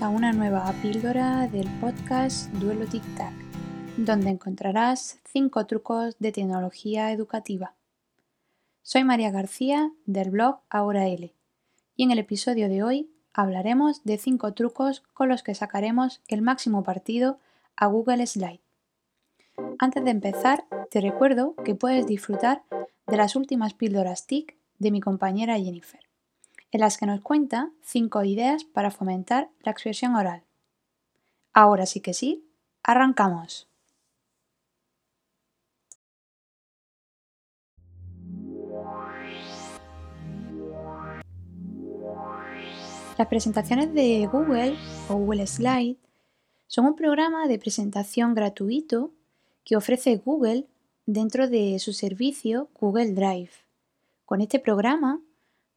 a una nueva píldora del podcast Duelo Tic Tac, donde encontrarás 5 trucos de tecnología educativa. Soy María García del blog Ahora L y en el episodio de hoy hablaremos de 5 trucos con los que sacaremos el máximo partido a Google Slide. Antes de empezar, te recuerdo que puedes disfrutar de las últimas píldoras TIC de mi compañera Jennifer en las que nos cuenta cinco ideas para fomentar la expresión oral. Ahora sí que sí, arrancamos. Las presentaciones de Google o Google Slide son un programa de presentación gratuito que ofrece Google dentro de su servicio Google Drive. Con este programa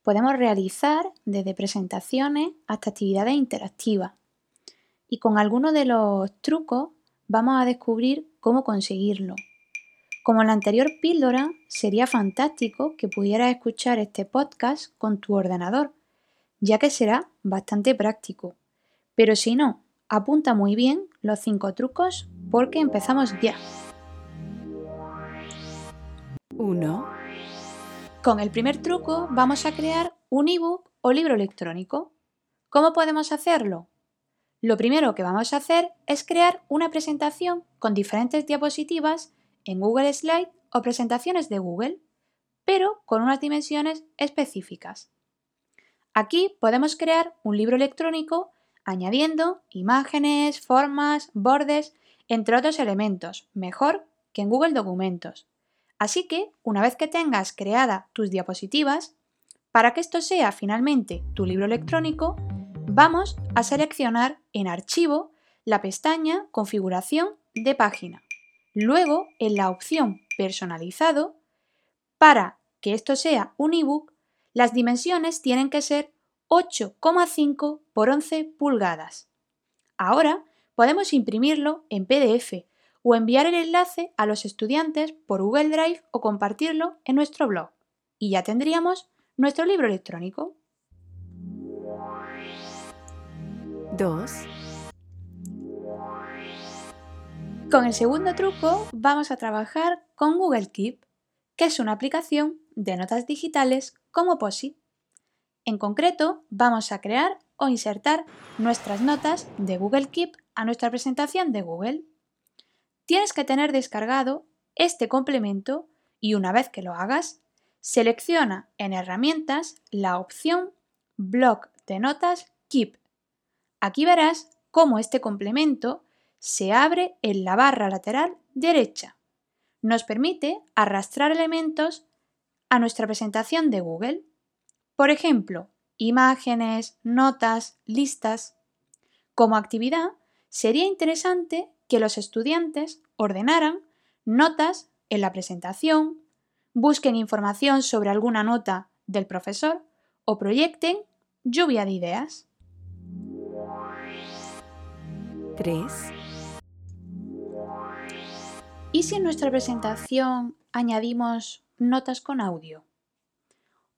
podemos realizar desde presentaciones hasta actividades interactivas. Y con algunos de los trucos vamos a descubrir cómo conseguirlo. Como en la anterior píldora, sería fantástico que pudieras escuchar este podcast con tu ordenador, ya que será bastante práctico. Pero si no, apunta muy bien los cinco trucos porque empezamos ya. 1. Con el primer truco vamos a crear un ebook o libro electrónico. ¿Cómo podemos hacerlo? Lo primero que vamos a hacer es crear una presentación con diferentes diapositivas en Google Slide o presentaciones de Google, pero con unas dimensiones específicas. Aquí podemos crear un libro electrónico añadiendo imágenes, formas, bordes, entre otros elementos, mejor que en Google Documentos. Así que, una vez que tengas creada tus diapositivas, para que esto sea finalmente tu libro electrónico, vamos a seleccionar en Archivo la pestaña Configuración de página. Luego, en la opción Personalizado, para que esto sea un ebook, las dimensiones tienen que ser 8,5 por 11 pulgadas. Ahora podemos imprimirlo en PDF o enviar el enlace a los estudiantes por Google Drive o compartirlo en nuestro blog. Y ya tendríamos nuestro libro electrónico. 2. Con el segundo truco vamos a trabajar con Google Keep, que es una aplicación de notas digitales como POSIT. En concreto, vamos a crear o insertar nuestras notas de Google Keep a nuestra presentación de Google tienes que tener descargado este complemento y una vez que lo hagas, selecciona en herramientas la opción Bloc de notas Keep. Aquí verás cómo este complemento se abre en la barra lateral derecha. Nos permite arrastrar elementos a nuestra presentación de Google. Por ejemplo, imágenes, notas, listas. Como actividad, sería interesante que los estudiantes ordenaran notas en la presentación, busquen información sobre alguna nota del profesor o proyecten lluvia de ideas. 3. ¿Y si en nuestra presentación añadimos notas con audio?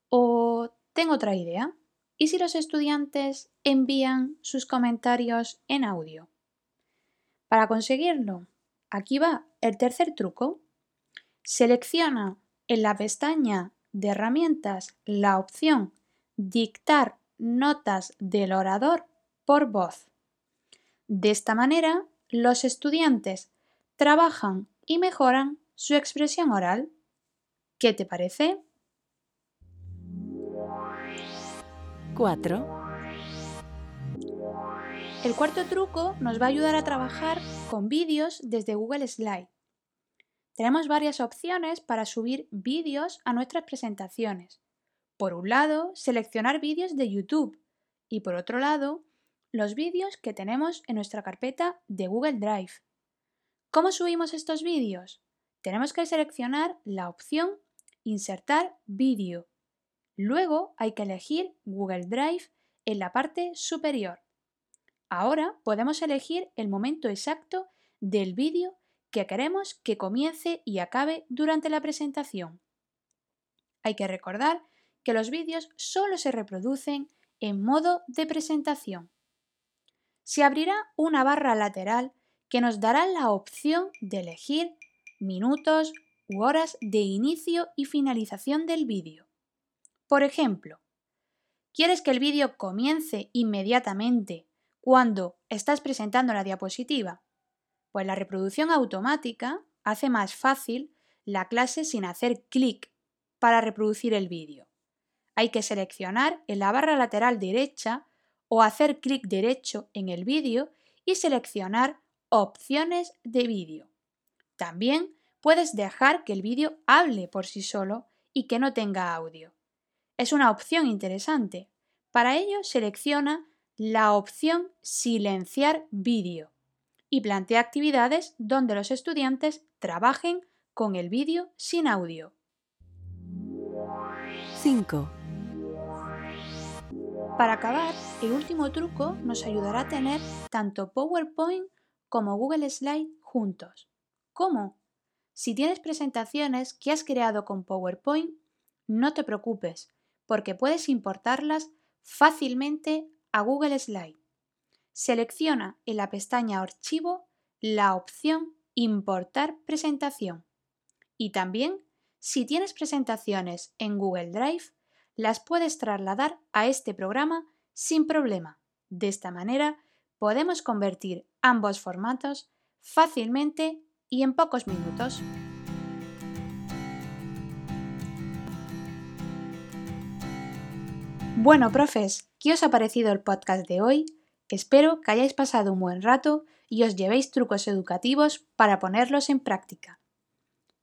O tengo otra idea. ¿Y si los estudiantes envían sus comentarios en audio? Para conseguirlo, aquí va el tercer truco. Selecciona en la pestaña de herramientas la opción Dictar notas del orador por voz. De esta manera, los estudiantes trabajan y mejoran su expresión oral. ¿Qué te parece? 4. El cuarto truco nos va a ayudar a trabajar con vídeos desde Google Slide. Tenemos varias opciones para subir vídeos a nuestras presentaciones. Por un lado, seleccionar vídeos de YouTube y por otro lado, los vídeos que tenemos en nuestra carpeta de Google Drive. ¿Cómo subimos estos vídeos? Tenemos que seleccionar la opción Insertar vídeo. Luego hay que elegir Google Drive en la parte superior. Ahora podemos elegir el momento exacto del vídeo que queremos que comience y acabe durante la presentación. Hay que recordar que los vídeos solo se reproducen en modo de presentación. se abrirá una barra lateral que nos dará la opción de elegir minutos u horas de inicio y finalización del vídeo. Por ejemplo, ¿quieres que el vídeo comience inmediatamente cuando estás presentando la diapositiva? Pues la reproducción automática hace más fácil la clase sin hacer clic para reproducir el vídeo. Hay que seleccionar en la barra lateral derecha o hacer clic derecho en el vídeo y seleccionar opciones de vídeo. También puedes dejar que el vídeo hable por sí solo y que no tenga audio. Es una opción interesante. Para ello selecciona la opción Silenciar vídeo y plantea actividades donde los estudiantes trabajen con el vídeo sin audio. 5. Para acabar, el último truco nos ayudará a tener tanto PowerPoint como Google Slide juntos. ¿Cómo? Si tienes presentaciones que has creado con PowerPoint, no te preocupes, porque puedes importarlas fácilmente a Google Slide. Selecciona en la pestaña Archivo la opción Importar presentación. Y también, si tienes presentaciones en Google Drive, las puedes trasladar a este programa sin problema. De esta manera, podemos convertir ambos formatos fácilmente y en pocos minutos. Bueno, profes, ¿qué os ha parecido el podcast de hoy? Espero que hayáis pasado un buen rato y os llevéis trucos educativos para ponerlos en práctica.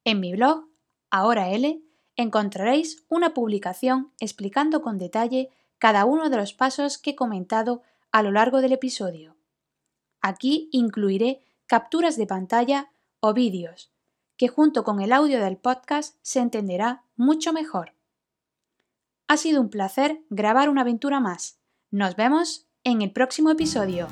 En mi blog, Ahora L, encontraréis una publicación explicando con detalle cada uno de los pasos que he comentado a lo largo del episodio. Aquí incluiré capturas de pantalla o vídeos, que junto con el audio del podcast se entenderá mucho mejor. Ha sido un placer grabar una aventura más. Nos vemos en el próximo episodio.